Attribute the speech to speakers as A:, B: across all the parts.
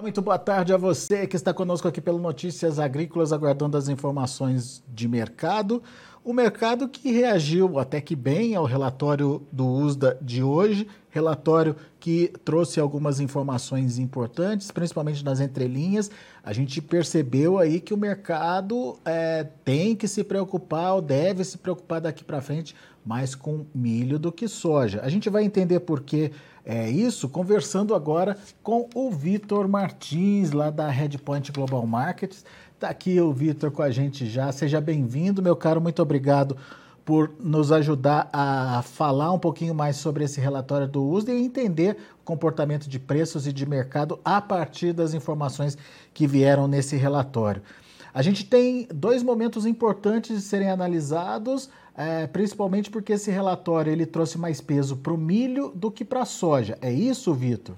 A: Muito boa tarde a você que está conosco aqui pelo Notícias Agrícolas, aguardando as informações de mercado. O mercado que reagiu até que bem ao relatório do USDA de hoje, relatório que trouxe algumas informações importantes, principalmente nas entrelinhas. A gente percebeu aí que o mercado é, tem que se preocupar, ou deve se preocupar daqui para frente, mais com milho do que soja. A gente vai entender por que é isso conversando agora com o Vitor Martins, lá da Redpoint Global Markets. Está aqui o Vitor com a gente já. Seja bem-vindo, meu caro. Muito obrigado por nos ajudar a falar um pouquinho mais sobre esse relatório do USDA e entender o comportamento de preços e de mercado a partir das informações que vieram nesse relatório. A gente tem dois momentos importantes de serem analisados é, principalmente porque esse relatório ele trouxe mais peso para o milho do que para a soja. É isso, Vitor?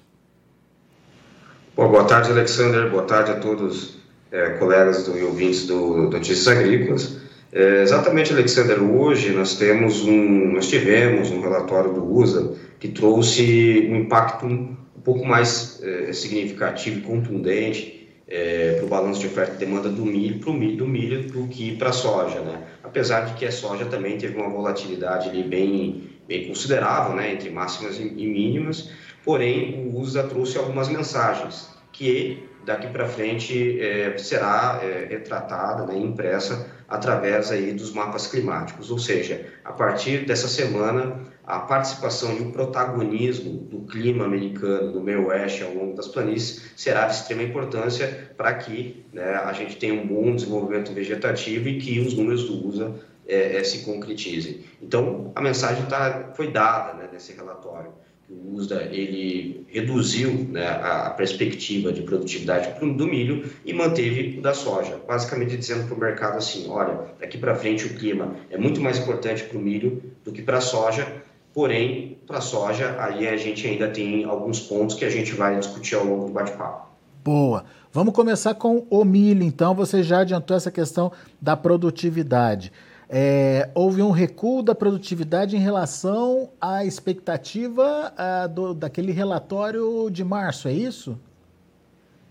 B: boa tarde, Alexander. Boa tarde a todos é, colegas do, e ouvintes do Notícias Agrícolas. É, exatamente, Alexander. Hoje nós temos um, nós tivemos um relatório do USA que trouxe um impacto um, pouco mais é, significativo e contundente é, para o balanço de oferta e demanda do milho, para o milho, do milho do que para a soja, né? Apesar de que a soja também teve uma volatilidade ali bem, bem considerável, né? Entre máximas e, e mínimas, porém o USA trouxe algumas mensagens que daqui para frente é, será é, retratada, né, impressa através aí dos mapas climáticos, ou seja, a partir dessa semana a participação e o protagonismo do clima americano, do meio oeste ao longo das planícies, será de extrema importância para que né, a gente tenha um bom desenvolvimento vegetativo e que os números do USA é, é, se concretizem. Então, a mensagem tá, foi dada né, nesse relatório. O USDA ele reduziu né, a perspectiva de produtividade do milho e manteve o da soja, basicamente dizendo para o mercado assim, olha, daqui para frente o clima é muito mais importante para o milho do que para a soja, Porém, para a soja, aí a gente ainda tem alguns pontos que a gente vai discutir ao longo do bate-papo.
A: Boa. Vamos começar com o milho, então. Você já adiantou essa questão da produtividade. É, houve um recuo da produtividade em relação à expectativa a, do, daquele relatório de março, é isso?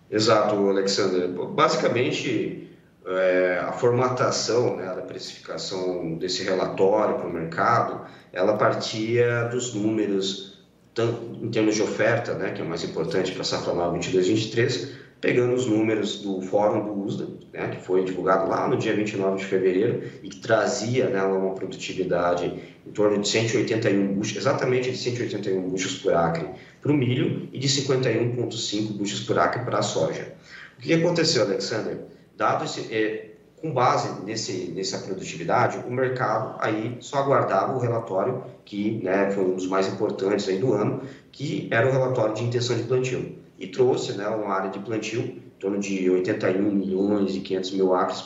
B: Exato, Alexander. Basicamente, é, a formatação né, da precificação desse relatório para o mercado ela partia dos números, tanto em termos de oferta, né, que é mais importante para a safra nova 22-23, pegando os números do Fórum do USDA, né, que foi divulgado lá no dia 29 de fevereiro e que trazia né, uma produtividade em torno de 181 buchos, exatamente de 181 buchos por acre para o milho e de 51,5 buchos por acre para a soja. O que aconteceu, Alexander? Dado esse, é, com base nesse, nessa produtividade, o mercado aí só aguardava o relatório, que né, foi um dos mais importantes aí do ano, que era o relatório de intenção de plantio. E trouxe né, uma área de plantio, em torno de 81 milhões e 500 mil acres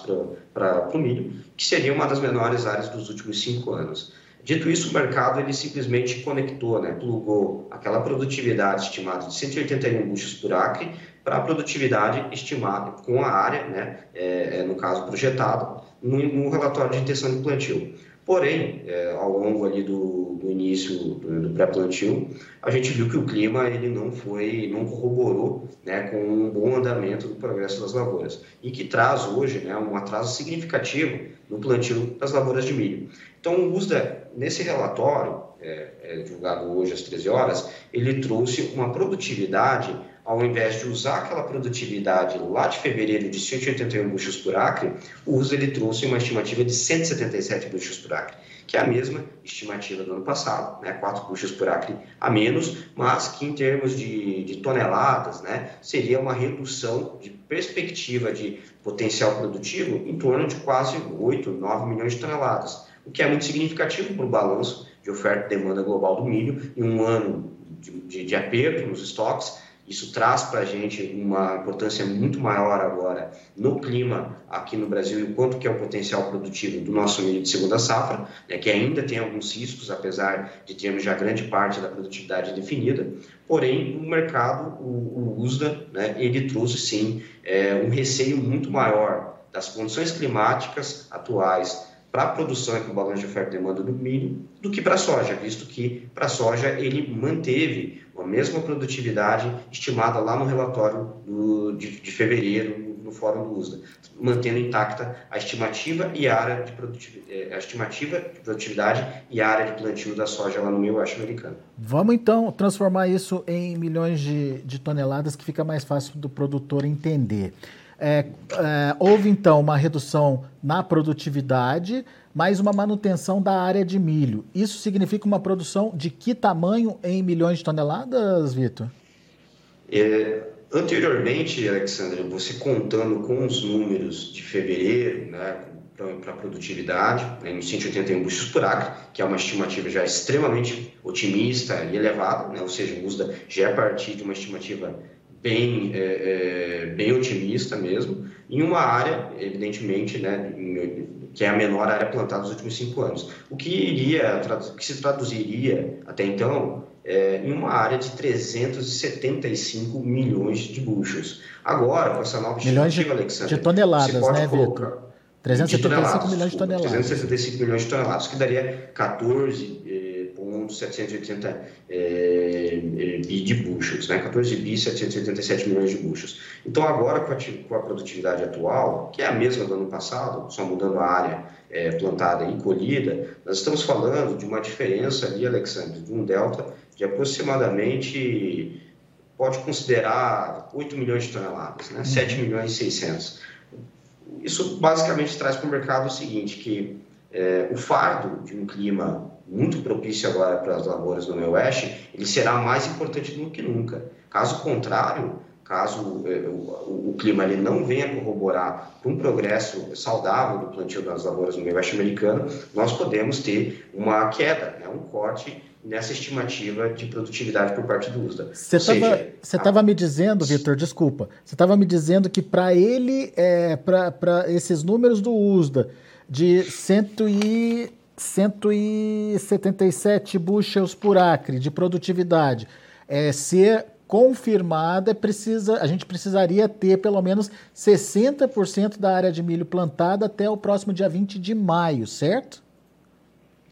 B: para o milho, que seria uma das menores áreas dos últimos cinco anos. Dito isso, o mercado ele simplesmente conectou, né, plugou aquela produtividade estimada de 181 buchos por acre para a produtividade estimada com a área, né, é, é, no caso projetado, no, no, relatório de intenção de plantio. Porém, é, ao longo ali do, do início do, do pré-plantio, a gente viu que o clima ele não foi, não corroborou né, com um bom andamento do progresso das lavouras e que traz hoje né, um atraso significativo no plantio das lavouras de milho. Então, o USDA, nesse relatório, é, é, divulgado hoje às 13 horas, ele trouxe uma produtividade ao invés de usar aquela produtividade lá de fevereiro de 181 buchos por acre, o uso ele trouxe uma estimativa de 177 buchos por acre, que é a mesma estimativa do ano passado, né, 4 buchos por acre a menos, mas que em termos de, de toneladas, né, seria uma redução de perspectiva de potencial produtivo em torno de quase 8, 9 milhões de toneladas, o que é muito significativo para o balanço de oferta e demanda global do milho em um ano de, de, de aperto nos estoques, isso traz para a gente uma importância muito maior agora no clima aqui no Brasil e o quanto que é o potencial produtivo do nosso milho de segunda safra, né, que ainda tem alguns riscos, apesar de termos já grande parte da produtividade definida. Porém, o mercado, o, o USDA, né, ele trouxe sim é, um receio muito maior das condições climáticas atuais para a produção e o balanço de oferta e demanda do milho do que para a soja, visto que para a soja ele manteve a mesma produtividade estimada lá no relatório do, de, de fevereiro no Fórum do USDA, mantendo intacta a estimativa e área de produtividade, eh, a estimativa de produtividade e área de plantio da soja lá no meio oeste americano.
A: Vamos então transformar isso em milhões de, de toneladas que fica mais fácil do produtor entender. É, é, houve então uma redução na produtividade, mais uma manutenção da área de milho. Isso significa uma produção de que tamanho em milhões de toneladas, Vitor?
B: É, anteriormente, Alexandre, você contando com os números de fevereiro, né, para a produtividade, né, em 181 buchos por acre, que é uma estimativa já extremamente otimista e elevada, né, ou seja, o USDA já é a partir de uma estimativa bem, é, é, bem otimista mesmo, em uma área, evidentemente, né, que é a menor área plantada nos últimos cinco anos. O que, iria, que se traduziria até então é, em uma área de 375 milhões de buchos. Agora, com essa nova
A: milhões de, Alexandre, de toneladas, né, Vitor? 375 milhões de toneladas.
B: 375 milhões de toneladas, que daria 14 780 é, bi de buchos, né? 14 bi 787 milhões de buchos. Então, agora, com a, com a, produtividade atual, que é a mesma do ano passado, só mudando a área é, plantada e colhida, nós estamos falando de uma diferença ali, Alexandre, de um delta de aproximadamente, pode considerar 8 milhões de toneladas, né? 7 uhum. milhões e 600. Isso basicamente traz para o mercado o seguinte, que é, o fardo de um clima muito propício agora para as lavouras do meio oeste, ele será mais importante do que nunca. Caso contrário, caso eh, o, o, clima ele não venha corroborar um progresso saudável do plantio das lavouras no meio oeste americano, nós podemos ter uma queda, né, um corte nessa estimativa de produtividade por parte do USDA.
A: Você estava a... me dizendo, Vitor, desculpa, você estava me dizendo que para ele, é, para esses números do USDA, de cento e 177 bushels por acre de produtividade é, ser confirmada, precisa, a gente precisaria ter pelo menos 60% da área de milho plantada até o próximo dia 20 de maio, certo?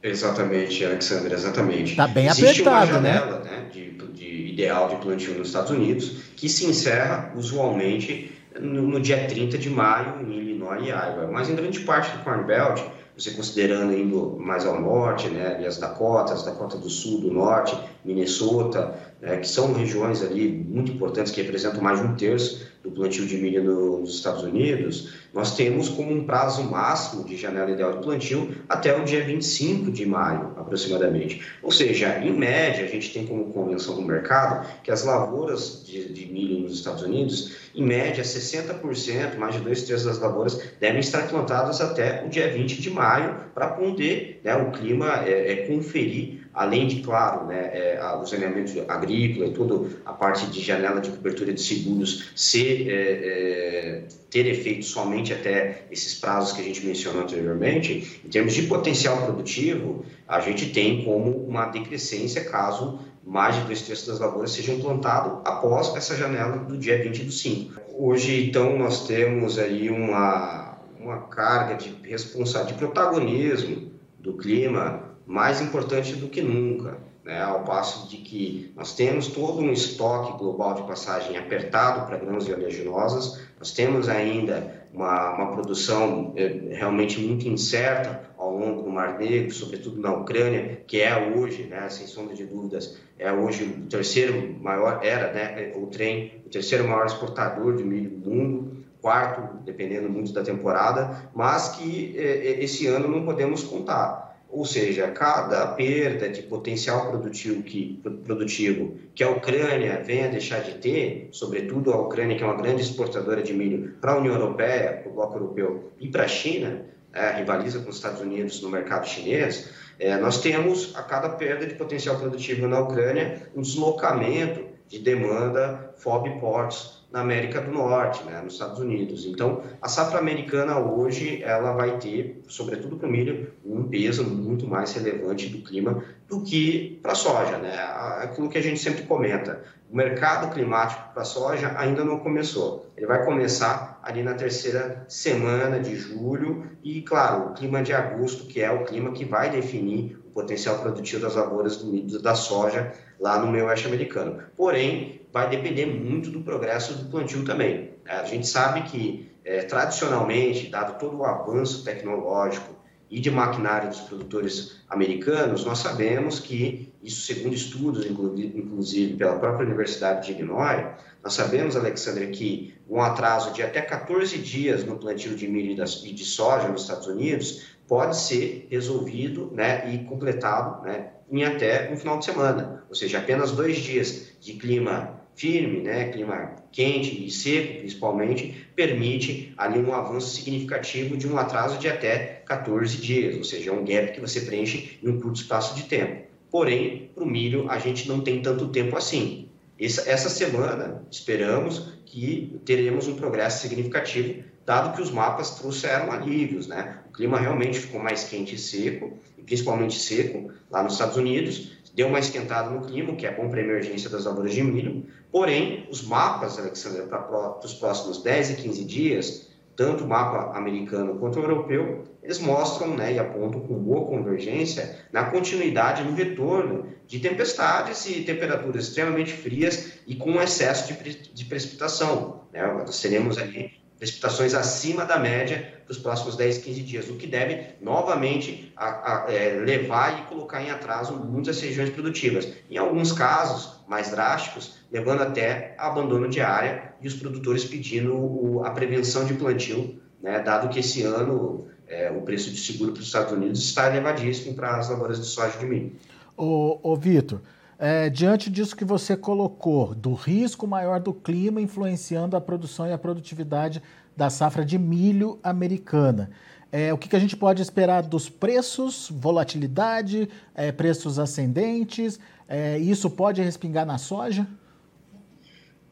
B: Exatamente, Alexandre, exatamente.
A: Está bem Existe apertado,
B: uma né? janela, né? né de, de, ideal de plantio nos Estados Unidos, que se encerra usualmente no, no dia 30 de maio em Illinois e Iowa. Mas em grande parte do Corn Belt, você considerando indo mais ao norte, né, ali as Dakotas, Dakota do Sul, do Norte, Minnesota, né, que são regiões ali muito importantes, que representam mais de um terço do plantio de milho nos Estados Unidos, nós temos como um prazo máximo de janela ideal de plantio até o dia 25 de maio, aproximadamente. Ou seja, em média, a gente tem como convenção do mercado que as lavouras de, de milho nos Estados Unidos, em média, 60%, mais de dois terços das lavouras, devem estar plantadas até o dia 20 de maio, para poder né, o clima é, é, conferir além de, claro, né, é, o saneamento agrícola e toda a parte de janela de cobertura de seguros ser, é, é, ter efeito somente até esses prazos que a gente mencionou anteriormente, em termos de potencial produtivo, a gente tem como uma decrescência caso mais de dois terços das lavouras sejam plantadas após essa janela do dia 20 do 5. Hoje, então, nós temos aí uma, uma carga de responsabilidade, de protagonismo do clima mais importante do que nunca, né? ao passo de que nós temos todo um estoque global de passagem apertado para grãos e oleaginosas, nós temos ainda uma, uma produção é, realmente muito incerta ao longo do Mar Negro, sobretudo na Ucrânia, que é hoje, né, sem sombra de dúvidas, é hoje o terceiro maior, era né, o trem, o terceiro maior exportador de milho do mundo, quarto, dependendo muito da temporada, mas que é, esse ano não podemos contar. Ou seja, cada perda de potencial produtivo que, produtivo que a Ucrânia venha deixar de ter, sobretudo a Ucrânia, que é uma grande exportadora de milho para a União Europeia, para o Bloco Europeu e para a China, é, rivaliza com os Estados Unidos no mercado chinês, é, nós temos a cada perda de potencial produtivo na Ucrânia um deslocamento de demanda FOB ports na América do Norte, né, nos Estados Unidos. Então, a safra americana hoje ela vai ter, sobretudo para o milho, um peso muito mais relevante do clima do que para a soja, né? Aquilo que a gente sempre comenta, o mercado climático para a soja ainda não começou. Ele vai começar ali na terceira semana de julho e, claro, o clima de agosto, que é o clima que vai definir o potencial produtivo das lavouras do milho da soja lá no meio oeste americano. Porém, vai depender muito do progresso do plantio também. A gente sabe que, é, tradicionalmente, dado todo o avanço tecnológico e de maquinário dos produtores americanos, nós sabemos que, isso segundo estudos, inclusive pela própria Universidade de Illinois, nós sabemos, Alexandre, que um atraso de até 14 dias no plantio de milho e de soja nos Estados Unidos pode ser resolvido né, e completado né, em até um final de semana, ou seja, apenas dois dias de clima firme, né, clima quente e seco, principalmente, permite ali um avanço significativo de um atraso de até 14 dias, ou seja, é um gap que você preenche em um curto espaço de tempo. Porém, para o milho, a gente não tem tanto tempo assim. Essa, essa semana, esperamos que teremos um progresso significativo, dado que os mapas trouxeram alívios, né? O clima realmente ficou mais quente e seco, e principalmente seco lá nos Estados Unidos, deu uma esquentada no clima, que é bom para a emergência das lavouras de milho. Porém, os mapas, Alexandre, para os próximos 10 e 15 dias, tanto o mapa americano quanto o europeu, eles mostram né, e apontam com boa convergência na continuidade, no retorno de tempestades e temperaturas extremamente frias e com excesso de, de precipitação. Né? Nós teremos ali precipitações acima da média para os próximos 10, 15 dias, o que deve novamente a, a, é, levar e colocar em atraso muitas regiões produtivas. Em alguns casos mais drásticos, levando até a abandono de área e os produtores pedindo o, a prevenção de plantio, né, dado que esse ano é, o preço de seguro para os Estados Unidos está elevadíssimo para as lavouras de soja de milho.
A: Ô, ô Vitor, é, diante disso que você colocou, do risco maior do clima influenciando a produção e a produtividade da safra de milho americana, é, o que, que, a gente pode esperar dos preços, volatilidade, é, preços ascendentes? É, isso pode respingar na soja?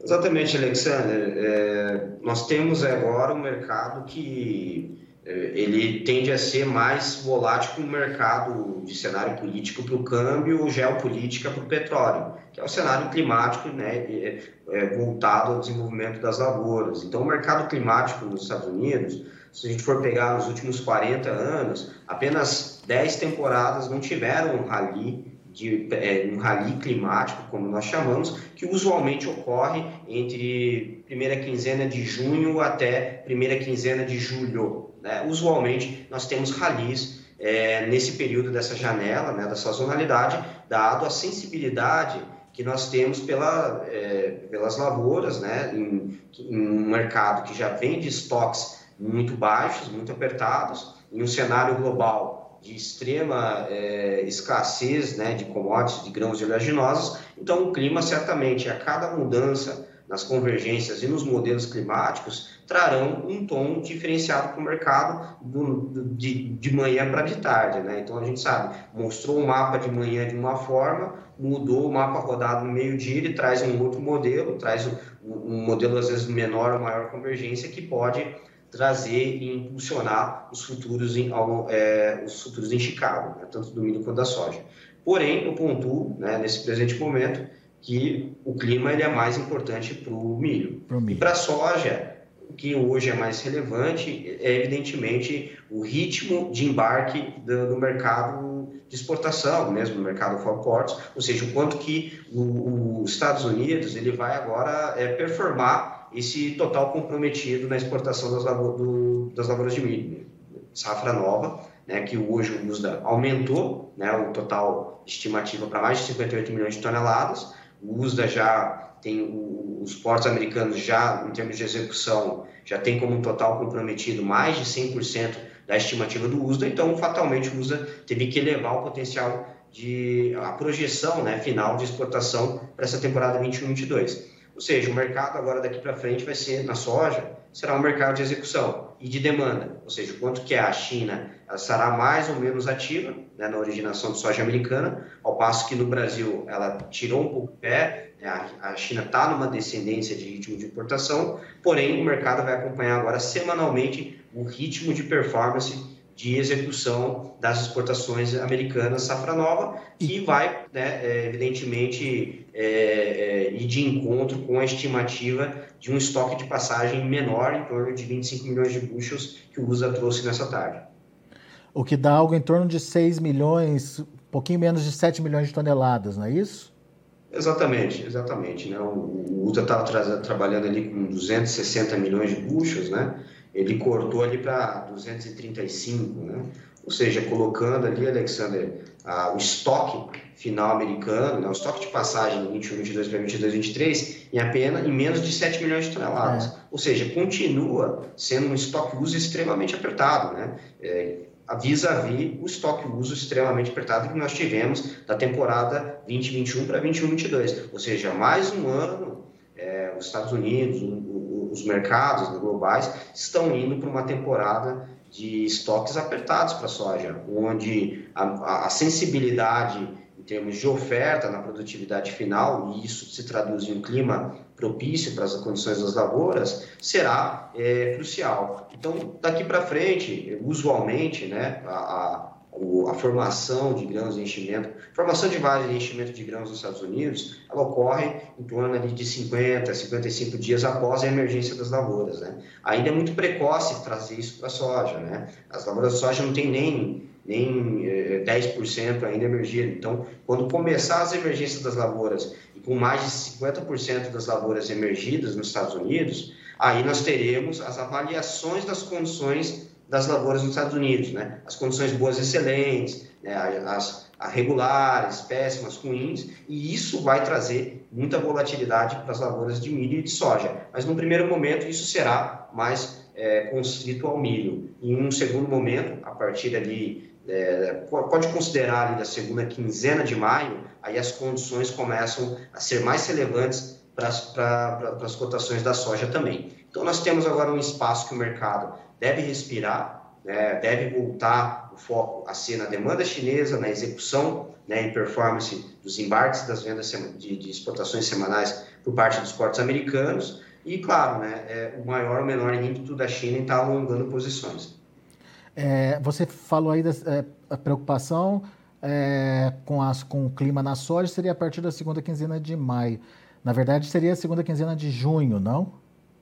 B: Exatamente, Alexander. É, nós temos agora um mercado que ele tende a ser mais volátil que o mercado de cenário político para o câmbio ou geopolítica para o petróleo, que é o cenário climático né, é, é, voltado ao desenvolvimento das lavouras. Então, o mercado climático nos Estados Unidos, se a gente for pegar nos últimos 40 anos, apenas 10 temporadas não tiveram um rally de é, um rally climático, como nós chamamos, que usualmente ocorre entre primeira quinzena de junho até primeira quinzena de julho. Né? Usualmente, nós temos rallies é, nesse período dessa janela, né, da sazonalidade, dado a sensibilidade que nós temos pela, é, pelas lavouras, né, em, em um mercado que já vem de estoques muito baixos, muito apertados, em um cenário global de extrema é, escassez né, de commodities, de grãos de oleaginosos. Então, o clima, certamente, a cada mudança nas convergências e nos modelos climáticos, trarão um tom diferenciado para o mercado do, do, de, de manhã para de tarde. Né? Então, a gente sabe, mostrou o mapa de manhã de uma forma, mudou o mapa rodado no meio-dia, ele traz um outro modelo, traz um, um modelo, às vezes, menor ou maior convergência, que pode trazer e impulsionar os futuros em, é, os futuros em Chicago, né, tanto do milho quanto da soja. Porém, eu pontuo, né, nesse presente momento, que o clima ele é mais importante para o milho. milho. E para a soja, o que hoje é mais relevante é, evidentemente, o ritmo de embarque do, do mercado de exportação, mesmo no mercado for ports, ou seja, o quanto que os Estados Unidos ele vai agora é, performar esse total comprometido na exportação das, do, das lavouras de milho. Safra nova, né, que hoje o USDA aumentou né, o total estimativa para mais de 58 milhões de toneladas. O USDA já tem, o, os portos americanos já, em termos de execução, já tem como total comprometido mais de 100% da estimativa do USDA, então fatalmente o USDA teve que elevar o potencial de a projeção né, final de exportação para essa temporada 21-22. Ou seja, o mercado agora daqui para frente vai ser na soja, será um mercado de execução e de demanda, ou seja, quanto que a China ela estará mais ou menos ativa né, na originação de soja americana, ao passo que no Brasil ela tirou um pouco o pé, né, a China está numa descendência de ritmo de importação, porém o mercado vai acompanhar agora semanalmente o ritmo de performance de execução das exportações americanas safra nova, que vai, né, é, evidentemente, é, é, ir de encontro com a estimativa de um estoque de passagem menor, em torno de 25 milhões de bushels, que o USA trouxe nessa tarde.
A: O que dá algo em torno de 6 milhões, um pouquinho menos de 7 milhões de toneladas, não é isso?
B: Exatamente, exatamente. Né? O, USA estava tra trabalhando ali com 260 milhões de bushels, né? ele cortou ali para 235, né? ou seja, colocando ali, Alexander, o estoque final americano, né? o estoque de passagem 21, 22 para 22, 23, em apenas em menos de 7 milhões de toneladas. É. Ou seja, continua sendo um estoque uso extremamente apertado, né? É, vis-à-vis o estoque uso extremamente apertado que nós tivemos da temporada 2021 para 2022. Ou seja, mais um ano, é, os Estados Unidos, os mercados globais estão indo para uma temporada de estoques apertados para soja, onde a, a, sensibilidade em termos de oferta na produtividade final, e isso se traduz em um clima propício para as condições das lavouras, será é, crucial. Então, daqui para frente, usualmente, né, a, a formação de grãos de enchimento, formação de vagens de enchimento de grãos nos Estados Unidos, ela ocorre em torno ali de 50 a 55 dias após a emergência das lavouras. Né? Ainda é muito precoce trazer isso para a soja. Né? As lavouras de soja não têm nem, nem eh, 10% ainda emergido. Então, quando começar as emergências das lavouras e com mais de 50% das lavouras emergidas nos Estados Unidos, aí nós teremos as avaliações das condições das lavouras nos Estados Unidos, né? As condições boas excelentes, né? as, regulares, péssimas, ruins, e isso vai trazer muita volatilidade para as lavouras de milho e de soja. Mas no primeiro momento isso será mais é, constrito ao milho. Em um segundo momento, a partir ali é, pode considerar ali da segunda quinzena de maio, aí as condições começam a ser mais relevantes para as cotações da soja também. Então nós temos agora um espaço que o mercado deve respirar, né, deve voltar o foco a ser na demanda chinesa, na execução né, performance dos embarques das vendas de, de, exportações semanais por parte dos portos americanos e, claro, né, é, o maior ou menor ímpeto da China em estar alongando posições.
A: É, você falou aí da é, preocupação é, com, as, com o clima na soja seria a partir da segunda quinzena de maio. Na verdade, seria a segunda quinzena de junho, não?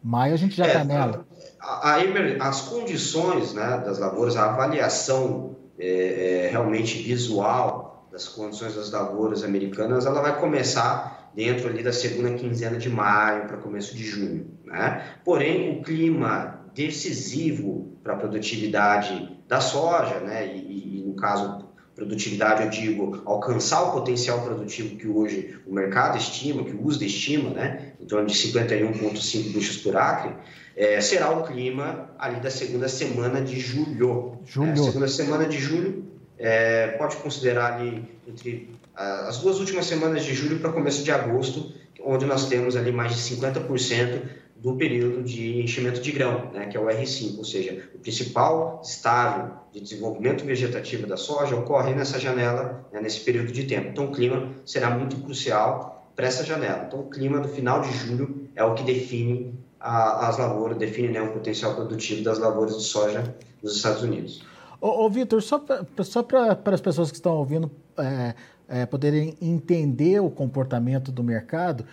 A: Maio a gente já está é, nela.
B: A, a, as condições né, das lavouras, a avaliação é, é, realmente visual das condições das lavouras americanas, ela vai começar dentro ali da segunda quinzena de maio para começo de junho. Né? Porém, o clima decisivo para a produtividade da soja, né, e, e no caso produtividade, eu digo, alcançar o potencial produtivo que hoje o mercado estima, que o USDA estima, né, em torno de 51,5 buchas por acre, é, será o clima ali da segunda semana de julho. julho. É, segunda semana de julho, é, pode considerar ali entre as duas últimas semanas de julho para começo de agosto, onde nós temos ali mais de 50% do período de enchimento de grão, né, que é o R5, ou seja, o principal estágio de desenvolvimento vegetativo da soja ocorre nessa janela, né, nesse período de tempo. Então, o clima será muito crucial para essa janela. Então, o clima do final de julho é o que define a, as lavouras, define né, o potencial produtivo das lavouras de soja nos Estados Unidos.
A: Ô, ô Vitor, só para as pessoas que estão ouvindo é, é, poderem entender o comportamento do mercado,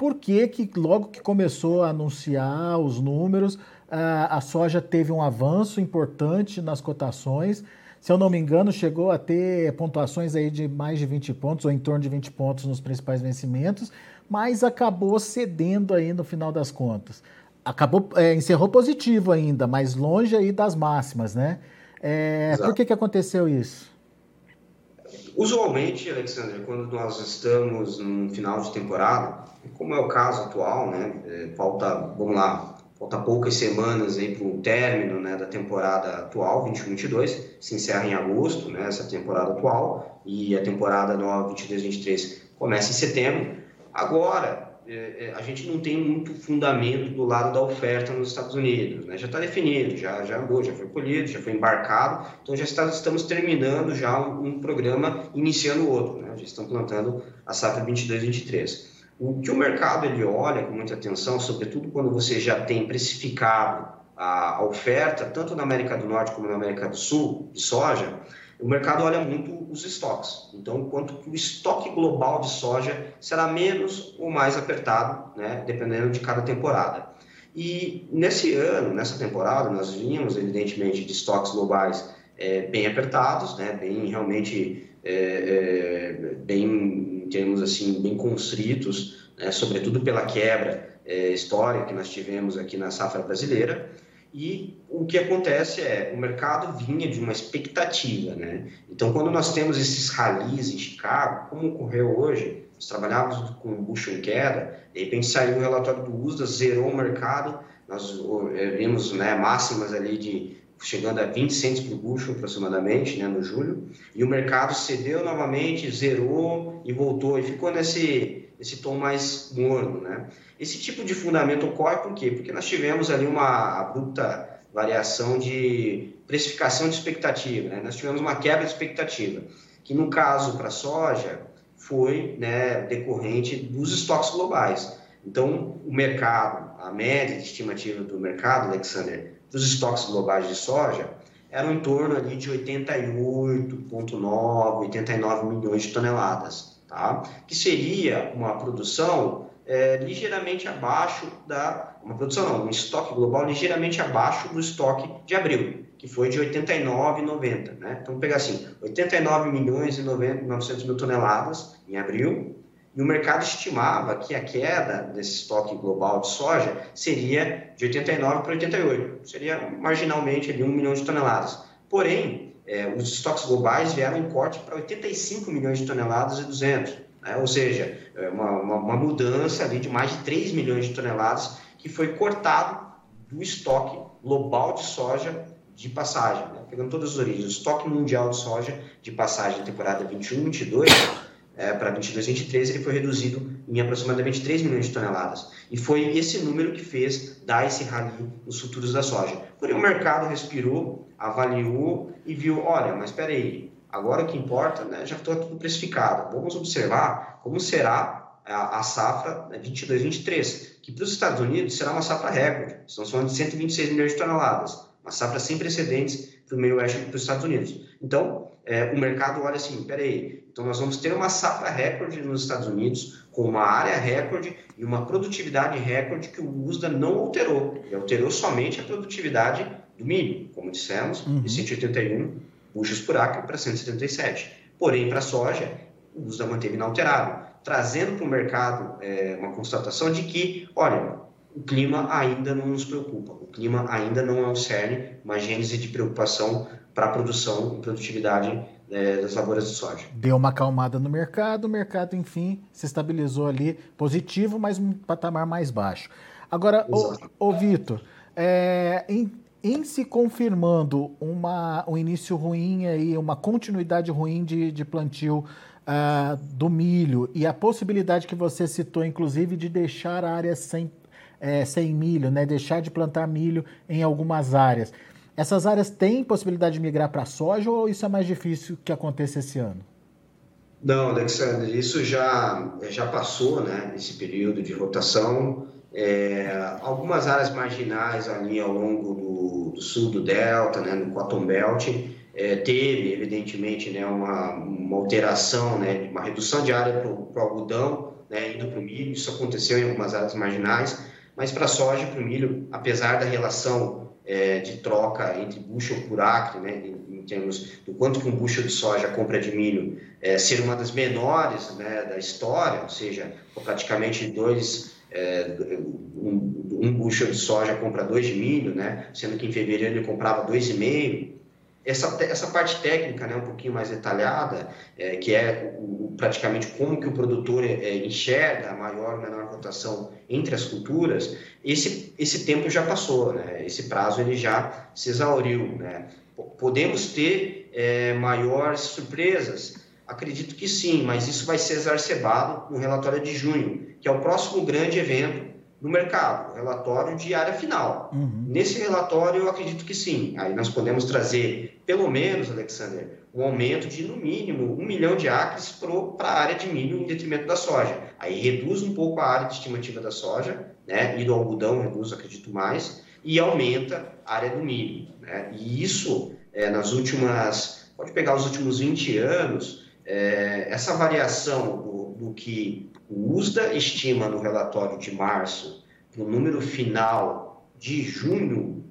A: por que, que logo que começou a anunciar os números, a soja teve um avanço importante nas cotações. Se eu não me engano, chegou a ter pontuações aí de mais de 20 pontos, ou em torno de 20 pontos nos principais vencimentos, mas acabou cedendo aí no final das contas. Acabou, é, encerrou positivo ainda, mas longe aí das máximas, né? É, por que, que aconteceu isso?
B: Usualmente, Alexandre, quando nós estamos no final de temporada, como é o caso atual, né, é, falta, vamos lá, falta poucas semanas aí para o término né, da temporada atual, 21-22, se encerra em agosto, né, essa temporada atual, e a temporada nova 22-23 começa em setembro. Agora, é, é, a gente não tem muito fundamento do lado da oferta nos Estados Unidos. Né? Já está definido, já, já já foi colhido, já foi embarcado, então já está, estamos terminando já um, um programa, iniciando outro. Né? Já estão plantando a safra 22-23. O que o mercado ele olha com muita atenção, sobretudo quando você já tem precificado a, oferta, tanto na América do Norte como na América do Sul, de soja, o mercado olha muito os estoques. Então, quanto que o estoque global de soja será menos ou mais apertado, né, dependendo de cada temporada. E nesse ano, nessa temporada, nós vimos, evidentemente, de estoques globais é, bem apertados, né, bem realmente, é, é, bem, em termos assim, bem constritos, né, sobretudo pela quebra é, histórica que nós tivemos aqui na safra brasileira. E o que acontece é, o mercado vinha de uma expectativa, né? Então, quando nós temos esses rallies em Chicago, como ocorreu hoje, nós trabalhávamos com o bushel em queda, de repente saiu o relatório do USDA, zerou o mercado, nós eh, vimos né, máximas ali de chegando a 20 centos por bushel aproximadamente, né, no julho, e o mercado cedeu novamente, zerou e voltou, e ficou nesse, esse tom mais morno, né? Esse tipo de fundamento ocorre por quê? Porque nós tivemos ali uma abrupta variação de precificação de expectativa, né? Nós tivemos uma quebra de expectativa, que no caso para a soja foi né, decorrente dos estoques globais. Então, o mercado, a média de estimativa do mercado, Alexander, dos estoques globais de soja, eram em torno ali de 88,9, 89 milhões de toneladas, tá? que seria uma produção é, ligeiramente abaixo da... Uma produção não, um estoque global ligeiramente abaixo do estoque de abril, que foi de 89,90. Né? Então, pegar assim, 89 milhões e 900 mil toneladas em abril, e o mercado estimava que a queda desse estoque global de soja seria de 89 para 88, seria marginalmente ali 1 milhão de toneladas. Porém, é, os estoques globais vieram em corte para 85 milhões de toneladas e 200, né? ou seja, é uma, uma, uma mudança ali de mais de 3 milhões de toneladas que foi cortado do estoque global de soja de passagem, né? pegando todas as origens. O estoque mundial de soja de passagem temporada 21-22 é, para 22, 23, ele foi reduzido em aproximadamente 3 milhões de toneladas. E foi esse número que fez dar esse rally nos futuros da soja. Porém, o mercado respirou, avaliou e viu, olha, mas espera aí, agora o que importa, né, já está tudo precificado. Vamos observar como será a, a safra 22, 23, que para os Estados Unidos será uma safra recorde. Estamos falando de 126 milhões de toneladas, uma safra sem precedentes para o meio oeste para os Estados Unidos. Então, é, o mercado olha assim, peraí, então nós vamos ter uma safra recorde nos Estados Unidos, com uma área recorde e uma produtividade recorde que o USDA não alterou. Ele alterou somente a produtividade do milho, como dissemos, uhum. de 181 buchas por acre para 177. Porém, para a soja, o USDA manteve inalterado, trazendo para o mercado é, uma constatação de que, olha, o clima ainda não nos preocupa, o clima ainda não é um cerne, uma gênese de preocupação para a produção e produtividade é, das lavouras de soja.
A: Deu uma acalmada no mercado, o mercado, enfim, se estabilizou ali positivo, mas um patamar mais baixo. Agora, ô, ô Vitor, é, em, em, se confirmando uma, um início ruim aí, uma continuidade ruim de, de plantio uh, do milho e a possibilidade que você citou, inclusive, de deixar a área sem, é, sem milho, né, deixar de plantar milho em algumas áreas. Essas áreas têm possibilidade de migrar para soja ou isso é mais difícil que aconteça esse ano?
B: Não, Alexandre, isso já, já passou, né, esse período de rotação. É, algumas áreas marginais ali ao longo do, do sul do Delta, né, no Cotton Belt, é, teve, evidentemente, né, uma, uma alteração, né, uma redução de área para o algodão, né, indo para o milho. Isso aconteceu em algumas áreas marginais, mas para a soja e para o milho, apesar da relação é, de troca entre bushel por acre, né, em, em, termos do quanto que um bushel de soja compra de milho, é, ser uma das menores né, da história, ou seja, praticamente dois, é, um, um bushel de soja compra dois de milho, né, sendo que em fevereiro ele comprava dois e meio, essa, essa parte técnica, né, um pouquinho mais detalhada, é, que é o, praticamente como que o produtor é, enxerga a maior ou menor rotação entre as culturas, esse, esse tempo já passou, né? esse prazo ele já se exauriu. Né? Podemos ter é, maiores surpresas? Acredito que sim, mas isso vai ser exacerbado no relatório de junho, que é o próximo grande evento no mercado, relatório de área final. Uhum. Nesse relatório, eu acredito que sim. Aí nós podemos trazer, pelo menos, Alexander, um aumento de, no mínimo, um milhão de acres para a área de milho em detrimento da soja. Aí reduz um pouco a área de estimativa da soja, né? E do algodão reduz, acredito mais. e aumenta a área do milho. Né? E isso, é, nas últimas, pode pegar os últimos 20 anos, é, essa variação do, do, que o USDA estima no relatório de março para o número final de junho,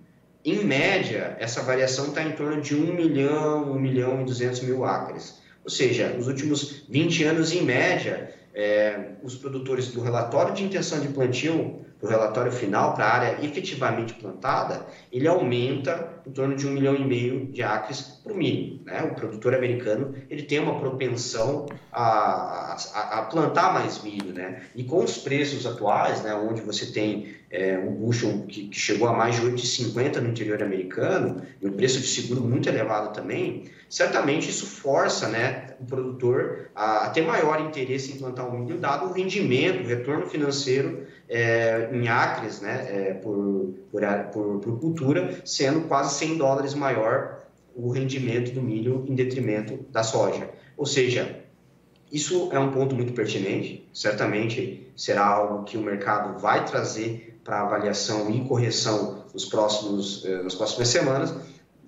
B: em média, essa variação está em torno de 1 milhão, 1 milhão e 200 mil acres. Ou seja, nos últimos 20 anos, em média, é, os produtores do relatório de intenção de plantio o relatório final, para a área efetivamente plantada, ele aumenta em torno de um milhão e meio de acres para o milho. Né? O produtor americano ele tem uma propensão a, a, a, plantar mais milho. Né? E com os preços atuais, né, onde você tem é, um bushel que, que, chegou a mais de 8,50 no interior americano, e o preço de seguro muito elevado também, certamente isso força né, o produtor a, a ter maior interesse em plantar o milho, dado o rendimento, o retorno financeiro é, em acres né, é, por, por, por, por, cultura, sendo quase 100 dólares maior o rendimento do milho em detrimento da soja. Ou seja, isso é um ponto muito pertinente, certamente será algo que o mercado vai trazer para avaliação e correção nos próximos, eh, nas próximas semanas,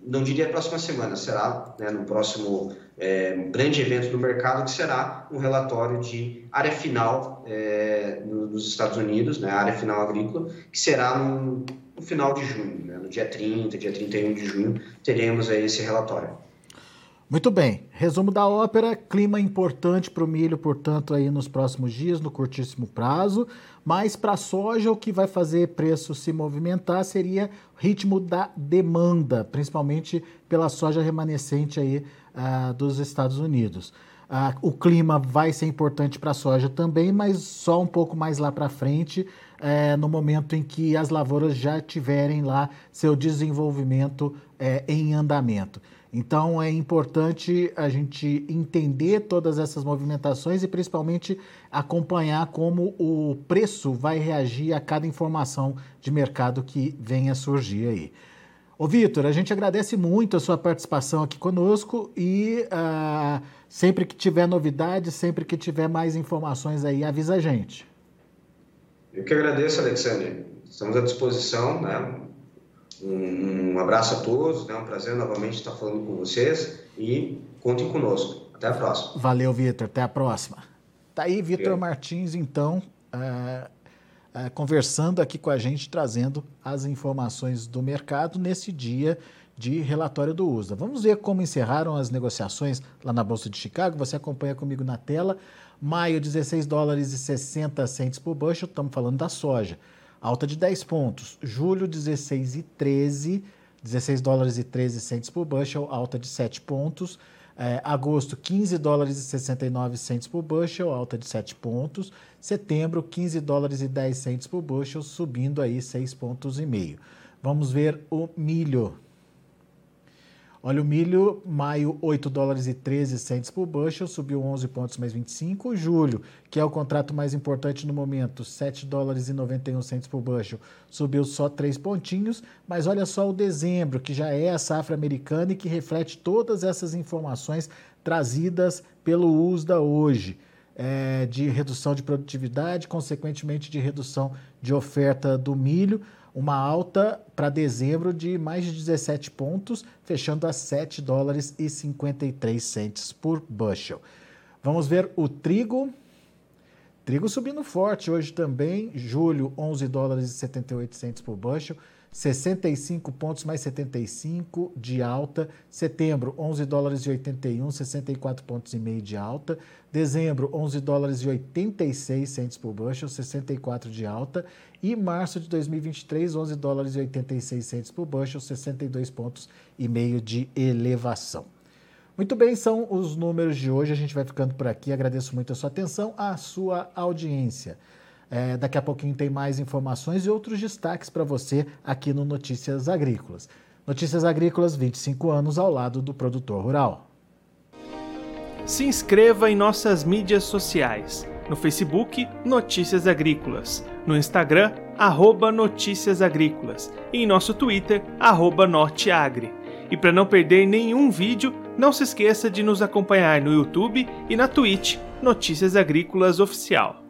B: não diria próxima semana, será né, no próximo é, grande evento do mercado, que será um relatório de área final é, nos Estados Unidos, né, área final agrícola, que será no, no final de junho, né, no dia 30, dia 31 de junho, teremos aí esse relatório.
A: Muito bem. Resumo da ópera: clima importante para o milho, portanto, aí nos próximos dias, no curtíssimo prazo. Mas para a soja, o que vai fazer preço se movimentar seria o ritmo da demanda, principalmente pela soja remanescente aí uh, dos Estados Unidos. Uh, o clima vai ser importante para a soja também, mas só um pouco mais lá para frente, uh, no momento em que as lavouras já tiverem lá seu desenvolvimento eh, em andamento. Então é importante a gente entender todas essas movimentações e principalmente acompanhar como o preço vai reagir a cada informação de mercado que venha surgir aí. Ô Vitor, a gente agradece muito a sua participação aqui conosco e uh, sempre que tiver novidades, sempre que tiver mais informações aí, avisa a gente.
B: Eu que agradeço, Alexandre. Estamos à disposição, né? Um, um abraço a todos, é né? um prazer novamente estar falando com vocês e contem conosco. Até a próxima.
A: Valeu, Vitor. Até a próxima. Tá aí, Vitor Martins, então, é, é, conversando aqui com a gente, trazendo as informações do mercado nesse dia de relatório do USDA. Vamos ver como encerraram as negociações lá na Bolsa de Chicago. Você acompanha comigo na tela. Maio, 16 dólares e 60 centes por bushel. Estamos falando da soja alta de 10 pontos. Julho, 16 e 13, 16 dólares e 13 centes por bushel, alta de 7 pontos. É, agosto, 15 dólares e 69 centes por bushel, alta de 7 pontos. Setembro, 15 dólares e 10 centes por bushel, subindo aí 6 pontos e meio. Vamos ver o milho. Olha o milho, maio 8 dólares e 13 centes por bushel, subiu 11 pontos mais 25. Julho, que é o contrato mais importante no momento, 7 dólares e 91 centes por bushel, subiu só 3 pontinhos. Mas olha só o dezembro, que já é a safra americana e que reflete todas essas informações trazidas pelo USDA hoje. É, de redução de produtividade, consequentemente de redução de oferta do milho uma alta para dezembro de mais de 17 pontos, fechando a 7 dólares e 53 centes por bushel. Vamos ver o trigo. Trigo subindo forte hoje também, julho 11 dólares e 78 centes por bushel, 65 pontos mais 75 de alta. Setembro, 11 dólares e 81, 64 pontos e meio de alta. Dezembro, 11 dólares e 86 centes por bushel, 64 de alta. E março de 2023, 11 dólares e 86 centes por bushel, 62 pontos e meio de elevação. Muito bem, são os números de hoje. A gente vai ficando por aqui. Agradeço muito a sua atenção, a sua audiência. É, daqui a pouquinho tem mais informações e outros destaques para você aqui no Notícias Agrícolas. Notícias Agrícolas, 25 anos ao lado do produtor rural.
C: Se inscreva em nossas mídias sociais. No Facebook, Notícias Agrícolas. No Instagram, arroba Notícias Agrícolas. E em nosso Twitter, arroba Norteagri. E para não perder nenhum vídeo, não se esqueça de nos acompanhar no YouTube e na Twitch Notícias Agrícolas Oficial.